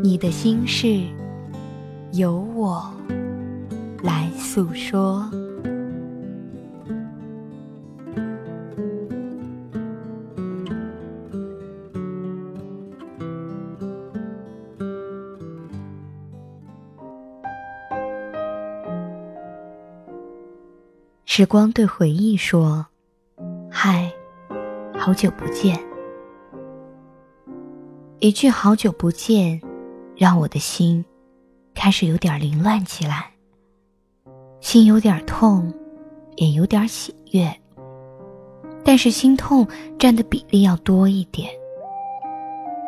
你的心事，由我来诉说。时光对回忆说：“嗨，好久不见。”一句“好久不见”，让我的心开始有点凌乱起来。心有点痛，也有点喜悦，但是心痛占的比例要多一点。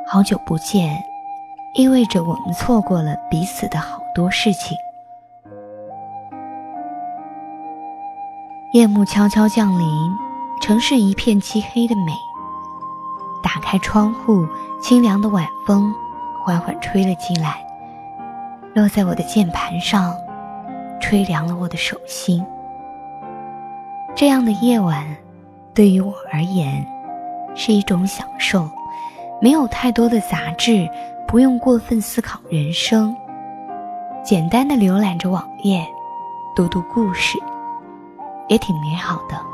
好久不见，意味着我们错过了彼此的好多事情。夜幕悄悄降临，城市一片漆黑的美。打开窗户，清凉的晚风缓缓吹了进来，落在我的键盘上，吹凉了我的手心。这样的夜晚，对于我而言，是一种享受，没有太多的杂质，不用过分思考人生，简单的浏览着网页，读读故事。也挺美好的。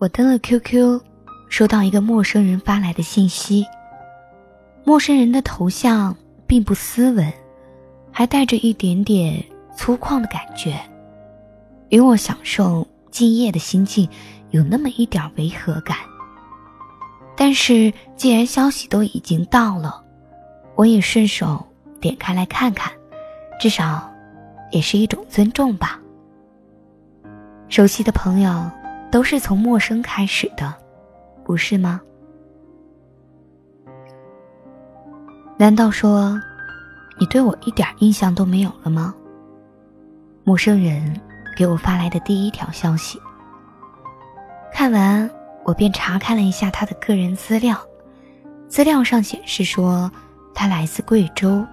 我登了 QQ，收到一个陌生人发来的信息。陌生人的头像并不斯文，还带着一点点粗犷的感觉。与我享受静夜的心境有那么一点违和感，但是既然消息都已经到了，我也顺手点开来看看，至少也是一种尊重吧。熟悉的朋友都是从陌生开始的，不是吗？难道说你对我一点印象都没有了吗？陌生人。给我发来的第一条消息。看完，我便查看了一下他的个人资料，资料上显示说他来自贵州。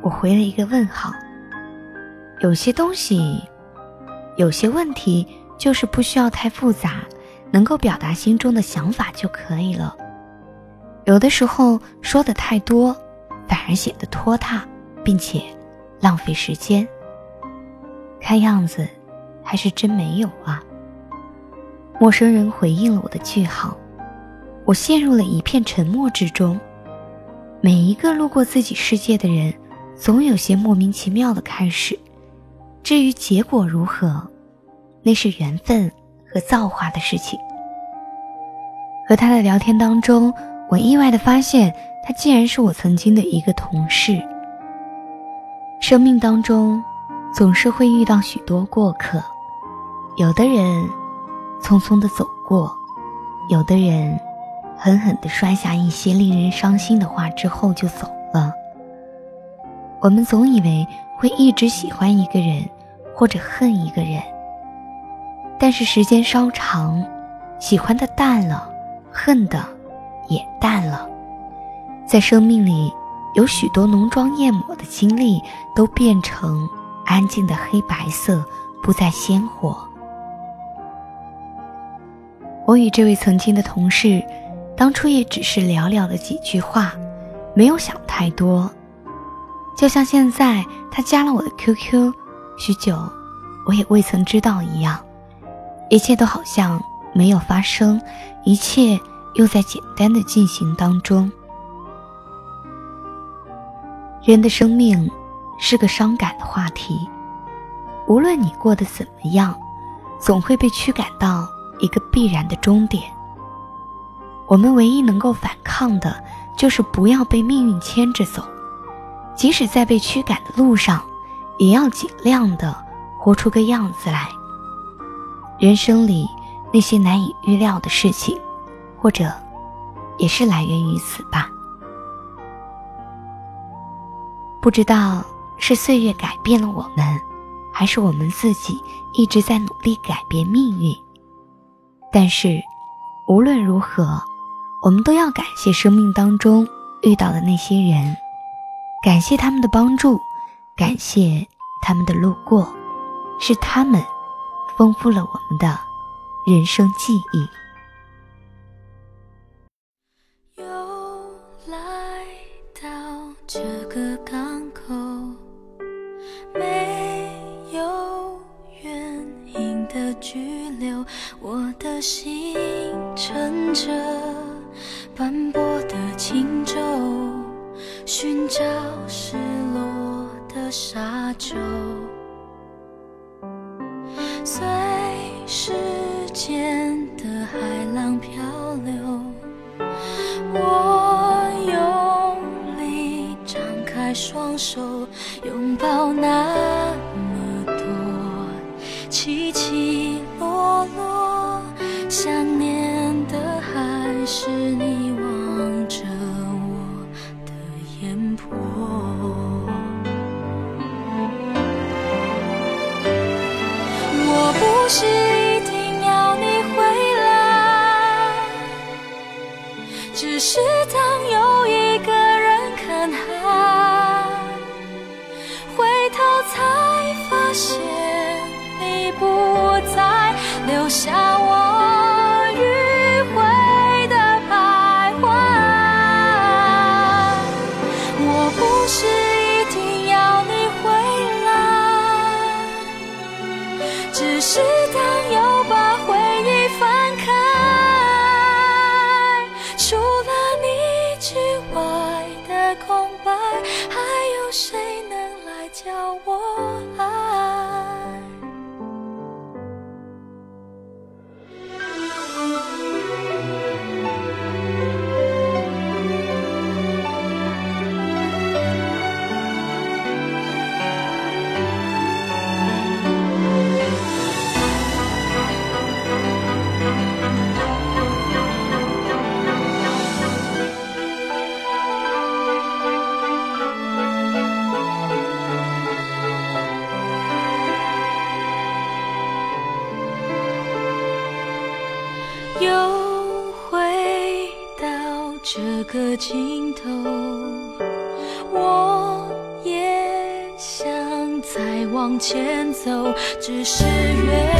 我回了一个问号。有些东西，有些问题，就是不需要太复杂，能够表达心中的想法就可以了。有的时候说的太多，反而显得拖沓，并且浪费时间。看样子，还是真没有啊。陌生人回应了我的句号，我陷入了一片沉默之中。每一个路过自己世界的人，总有些莫名其妙的开始。至于结果如何，那是缘分和造化的事情。和他的聊天当中，我意外的发现，他竟然是我曾经的一个同事。生命当中。总是会遇到许多过客，有的人匆匆的走过，有的人狠狠的摔下一些令人伤心的话之后就走了。我们总以为会一直喜欢一个人，或者恨一个人，但是时间稍长，喜欢的淡了，恨的也淡了，在生命里有许多浓妆艳抹的经历都变成。安静的黑白色不再鲜活。我与这位曾经的同事，当初也只是寥寥的几句话，没有想太多。就像现在他加了我的 QQ，许久我也未曾知道一样，一切都好像没有发生，一切又在简单的进行当中。人的生命。是个伤感的话题。无论你过得怎么样，总会被驱赶到一个必然的终点。我们唯一能够反抗的，就是不要被命运牵着走，即使在被驱赶的路上，也要尽量的活出个样子来。人生里那些难以预料的事情，或者也是来源于此吧。不知道是岁月改变了我们，还是我们自己一直在努力改变命运。但是，无论如何，我们都要感谢生命当中遇到的那些人，感谢他们的帮助，感谢他们的路过，是他们丰富了我们的人生记忆。心乘着斑驳的轻舟，寻找失落的沙洲。间的海浪漂流，我用力张开双手，拥抱那发现你不在，留下这个尽头，我也想再往前走，只是越。